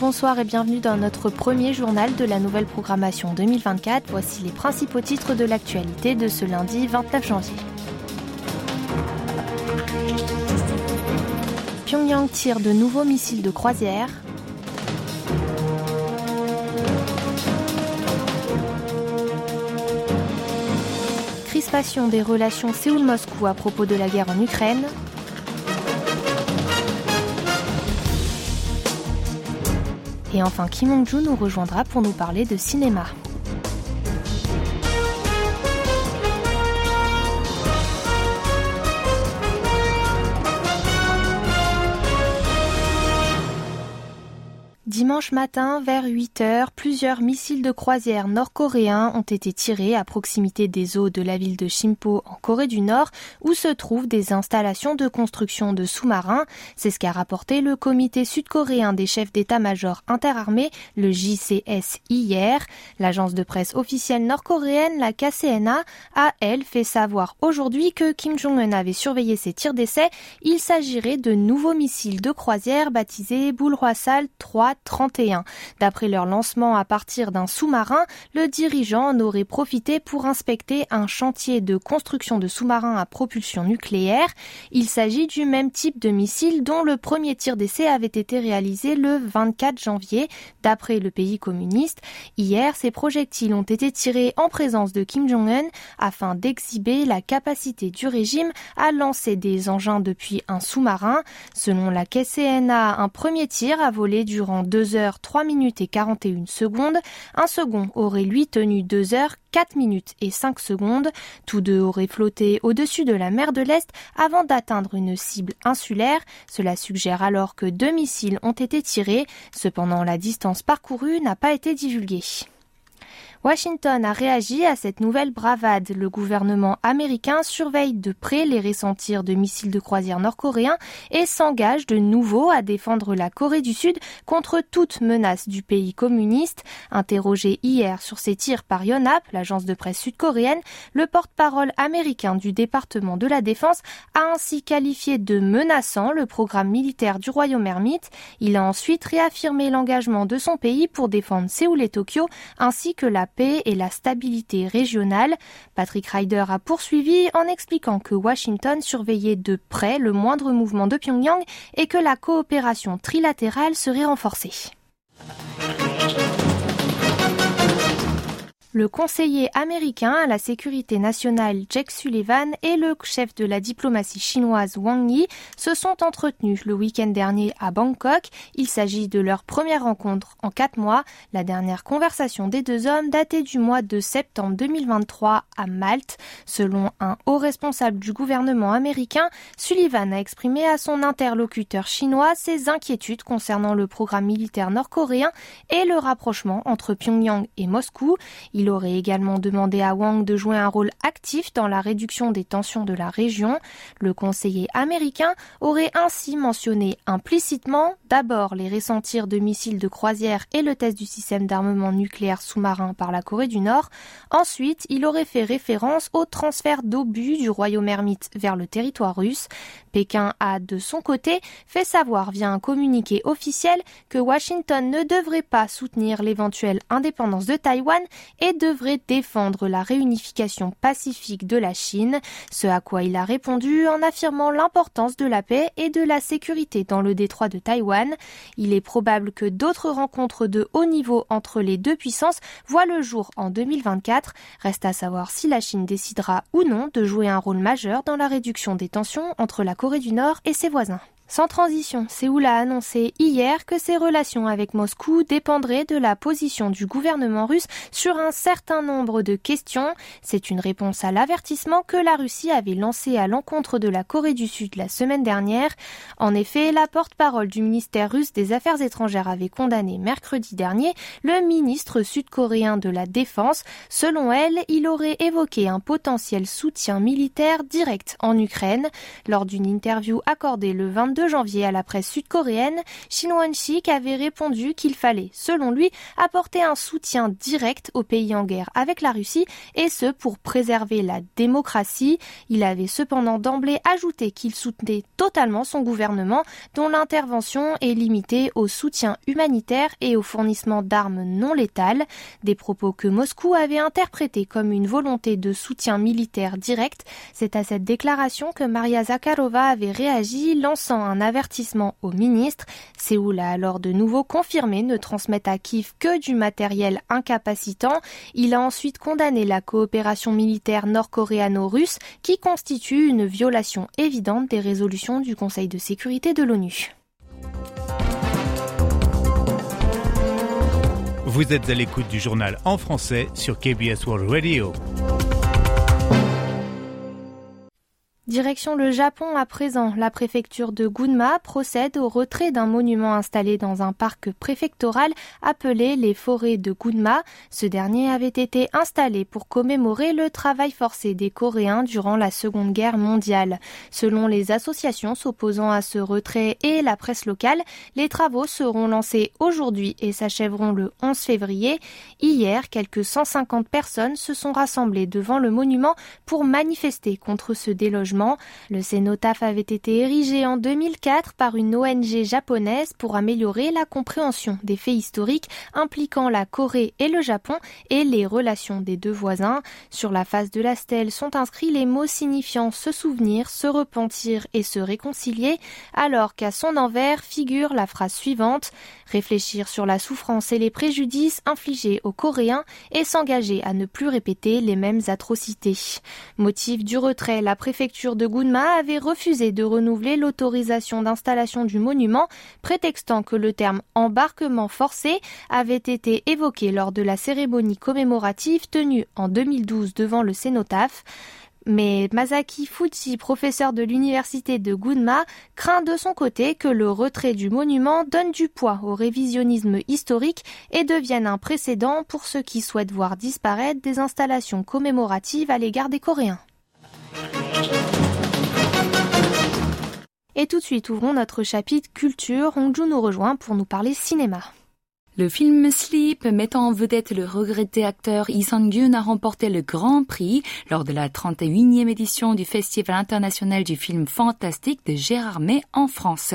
bonsoir et bienvenue dans notre premier journal de la nouvelle programmation 2024. Voici les principaux titres de l'actualité de ce lundi 29 janvier. Pyongyang tire de nouveaux missiles de croisière. Crispation des relations Séoul-Moscou à propos de la guerre en Ukraine. Et enfin, Kim Hong-joo nous rejoindra pour nous parler de cinéma. Dimanche matin, vers 8 heures, plusieurs missiles de croisière nord-coréens ont été tirés à proximité des eaux de la ville de Shimpo en Corée du Nord, où se trouvent des installations de construction de sous-marins. C'est ce qu'a rapporté le comité sud-coréen des chefs d'état-major interarmés, le JCS, hier. L'agence de presse officielle nord-coréenne, la KCNA, a, elle, fait savoir aujourd'hui que Kim Jong-un avait surveillé ces tirs d'essai. Il s'agirait de nouveaux missiles de croisière baptisés Boulhwasal 3 31. D'après leur lancement à partir d'un sous-marin, le dirigeant en aurait profité pour inspecter un chantier de construction de sous-marins à propulsion nucléaire. Il s'agit du même type de missile dont le premier tir d'essai avait été réalisé le 24 janvier, d'après le pays communiste. Hier, ces projectiles ont été tirés en présence de Kim Jong-un afin d'exhiber la capacité du régime à lancer des engins depuis un sous-marin. Selon la KCNA, un premier tir a volé durant 2 heures 3 minutes et 41 secondes. Un second aurait lui tenu 2 heures 4 minutes et 5 secondes. Tous deux auraient flotté au-dessus de la mer de l'Est avant d'atteindre une cible insulaire. Cela suggère alors que deux missiles ont été tirés. Cependant, la distance parcourue n'a pas été divulguée. Washington a réagi à cette nouvelle bravade. Le gouvernement américain surveille de près les ressentirs de missiles de croisière nord-coréens et s'engage de nouveau à défendre la Corée du Sud contre toute menace du pays communiste. Interrogé hier sur ces tirs par Yonhap, l'agence de presse sud-coréenne, le porte-parole américain du département de la défense a ainsi qualifié de menaçant le programme militaire du royaume ermite. Il a ensuite réaffirmé l'engagement de son pays pour défendre Séoul et Tokyo ainsi que la paix et la stabilité régionale. Patrick Ryder a poursuivi en expliquant que Washington surveillait de près le moindre mouvement de Pyongyang et que la coopération trilatérale serait renforcée. Le conseiller américain à la sécurité nationale Jack Sullivan et le chef de la diplomatie chinoise Wang Yi se sont entretenus le week-end dernier à Bangkok. Il s'agit de leur première rencontre en quatre mois. La dernière conversation des deux hommes datait du mois de septembre 2023 à Malte. Selon un haut responsable du gouvernement américain, Sullivan a exprimé à son interlocuteur chinois ses inquiétudes concernant le programme militaire nord-coréen et le rapprochement entre Pyongyang et Moscou. Aurait également demandé à Wang de jouer un rôle actif dans la réduction des tensions de la région. Le conseiller américain aurait ainsi mentionné implicitement d'abord les ressentirs de missiles de croisière et le test du système d'armement nucléaire sous-marin par la Corée du Nord. Ensuite, il aurait fait référence au transfert d'obus du royaume ermite vers le territoire russe. Pékin a, de son côté, fait savoir via un communiqué officiel que Washington ne devrait pas soutenir l'éventuelle indépendance de Taïwan et devrait défendre la réunification pacifique de la Chine, ce à quoi il a répondu en affirmant l'importance de la paix et de la sécurité dans le détroit de Taïwan. Il est probable que d'autres rencontres de haut niveau entre les deux puissances voient le jour en 2024. Reste à savoir si la Chine décidera ou non de jouer un rôle majeur dans la réduction des tensions entre la Corée du Nord et ses voisins. Sans transition, Séoul a annoncé hier que ses relations avec Moscou dépendraient de la position du gouvernement russe sur un certain nombre de questions. C'est une réponse à l'avertissement que la Russie avait lancé à l'encontre de la Corée du Sud la semaine dernière. En effet, la porte-parole du ministère russe des Affaires étrangères avait condamné mercredi dernier le ministre sud-coréen de la Défense. Selon elle, il aurait évoqué un potentiel soutien militaire direct en Ukraine. Lors d'une interview accordée le 22 22 janvier à la presse sud-coréenne, Shin Won-sik avait répondu qu'il fallait, selon lui, apporter un soutien direct aux pays en guerre avec la Russie et ce pour préserver la démocratie. Il avait cependant d'emblée ajouté qu'il soutenait totalement son gouvernement dont l'intervention est limitée au soutien humanitaire et au fournissement d'armes non létales, des propos que Moscou avait interprétés comme une volonté de soutien militaire direct. C'est à cette déclaration que Maria Zakharova avait réagi, lançant un avertissement au ministre. Séoul a alors de nouveau confirmé ne transmettre à Kiev que du matériel incapacitant. Il a ensuite condamné la coopération militaire nord-coréano-russe qui constitue une violation évidente des résolutions du Conseil de sécurité de l'ONU. Vous êtes à l'écoute du journal en français sur KBS World Radio. Direction le Japon à présent, la préfecture de Gunma procède au retrait d'un monument installé dans un parc préfectoral appelé les forêts de Gunma. Ce dernier avait été installé pour commémorer le travail forcé des Coréens durant la Seconde Guerre mondiale. Selon les associations s'opposant à ce retrait et la presse locale, les travaux seront lancés aujourd'hui et s'achèveront le 11 février. Hier, quelques 150 personnes se sont rassemblées devant le monument pour manifester contre ce délogement le cénotaphe avait été érigé en 2004 par une ONG japonaise pour améliorer la compréhension des faits historiques impliquant la Corée et le Japon et les relations des deux voisins. Sur la face de la stèle sont inscrits les mots signifiant se souvenir, se repentir et se réconcilier, alors qu'à son envers figure la phrase suivante réfléchir sur la souffrance et les préjudices infligés aux Coréens et s'engager à ne plus répéter les mêmes atrocités. Motif du retrait, la préfecture de Gunma avait refusé de renouveler l'autorisation d'installation du monument, prétextant que le terme embarquement forcé avait été évoqué lors de la cérémonie commémorative tenue en 2012 devant le cénotaphe. Mais Masaki Fuji, professeur de l'université de Gunma, craint de son côté que le retrait du monument donne du poids au révisionnisme historique et devienne un précédent pour ceux qui souhaitent voir disparaître des installations commémoratives à l'égard des Coréens. Et tout de suite, ouvrons notre chapitre culture. Hongju nous rejoint pour nous parler cinéma. Le film Sleep, mettant en vedette le regretté acteur Lee Sang-gyun, a remporté le Grand Prix lors de la 31e édition du Festival international du film fantastique de Gérard May en France.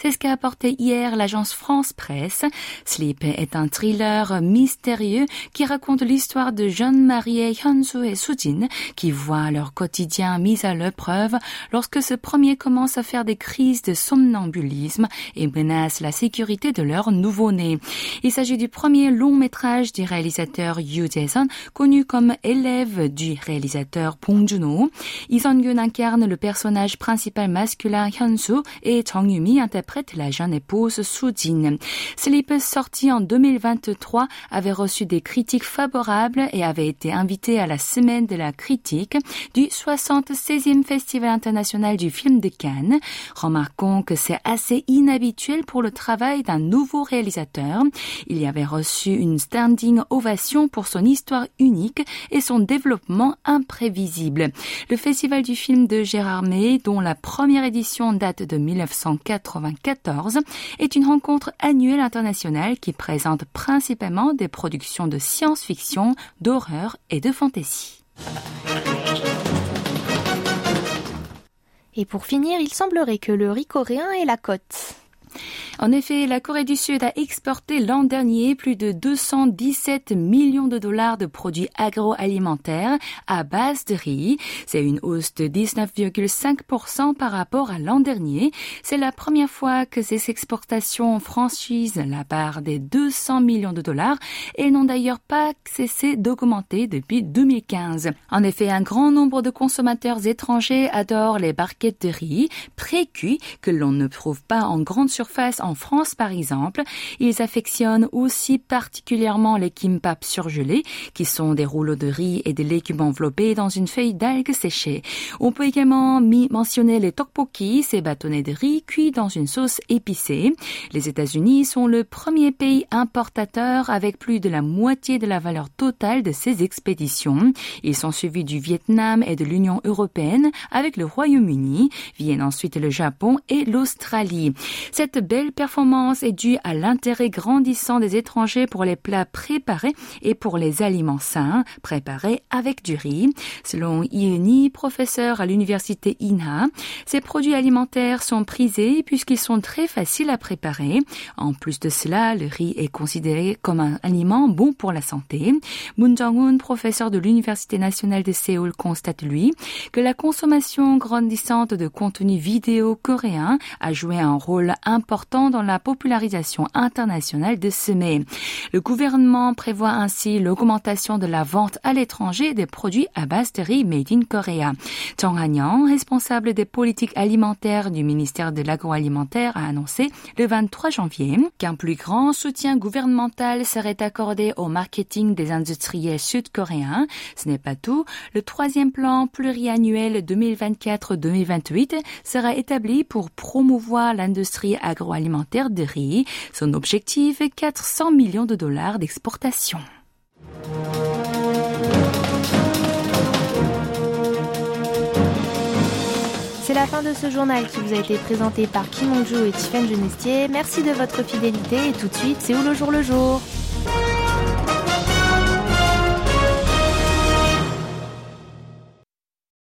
C'est ce qu'a apporté hier l'agence France Presse. Sleep est un thriller mystérieux qui raconte l'histoire de jeunes mariés Hyunsu et Sujin qui voient leur quotidien mis à l'épreuve lorsque ce premier commence à faire des crises de somnambulisme et menace la sécurité de leur nouveau-né. Il s'agit du premier long métrage du réalisateur Yu Jae-sun, connu comme élève du réalisateur Bong Joon-ho. Lee incarne le personnage principal masculin Hyun-soo et Jung Yumi interprète la jeune épouse Soo-jin. Sleep, sorti en 2023, avait reçu des critiques favorables et avait été invité à la semaine de la critique du 76e Festival international du film de Cannes. Remarquons que c'est assez inhabituel pour le travail d'un nouveau réalisateur. Il y avait reçu une standing ovation pour son histoire unique et son développement imprévisible. Le Festival du film de Gérard May, dont la première édition date de 1994, est une rencontre annuelle internationale qui présente principalement des productions de science-fiction, d'horreur et de fantasy. Et pour finir, il semblerait que le riz coréen ait la cote. En effet, la Corée du Sud a exporté l'an dernier plus de 217 millions de dollars de produits agroalimentaires à base de riz. C'est une hausse de 19,5% par rapport à l'an dernier. C'est la première fois que ces exportations franchissent la barre des 200 millions de dollars et n'ont d'ailleurs pas cessé d'augmenter depuis 2015. En effet, un grand nombre de consommateurs étrangers adorent les barquettes de riz que l'on ne trouve pas en grande surface en France par exemple. Ils affectionnent aussi particulièrement les kimbap surgelés, qui sont des rouleaux de riz et des légumes enveloppés dans une feuille d'algues séchées. On peut également mentionner les tteokbokki, ces bâtonnets de riz cuits dans une sauce épicée. Les États-Unis sont le premier pays importateur avec plus de la moitié de la valeur totale de ces expéditions. Ils sont suivis du Vietnam et de l'Union européenne avec le Royaume-Uni. Viennent ensuite le Japon et l'Australie. Belle performance est due à l'intérêt grandissant des étrangers pour les plats préparés et pour les aliments sains préparés avec du riz. Selon Ioni, professeur à l'université INA, ces produits alimentaires sont prisés puisqu'ils sont très faciles à préparer. En plus de cela, le riz est considéré comme un aliment bon pour la santé. Moon Jong-un, professeur de l'Université nationale de Séoul, constate lui que la consommation grandissante de contenu vidéo coréen a joué un rôle important dans la popularisation internationale de ce mets. Le gouvernement prévoit ainsi l'augmentation de la vente à l'étranger des produits à base de riz made in Korea. Chang Han-yang, responsable des politiques alimentaires du ministère de l'agroalimentaire, a annoncé le 23 janvier qu'un plus grand soutien gouvernemental serait accordé au marketing des industriels sud-coréens. Ce n'est pas tout. Le troisième plan pluriannuel 2024-2028 sera établi pour promouvoir l'industrie agroalimentaire de riz. Son objectif est 400 millions de dollars d'exportation. C'est la fin de ce journal qui vous a été présenté par Kim Hong-joo et Tiffany Genestier. Merci de votre fidélité et tout de suite, c'est où le jour le jour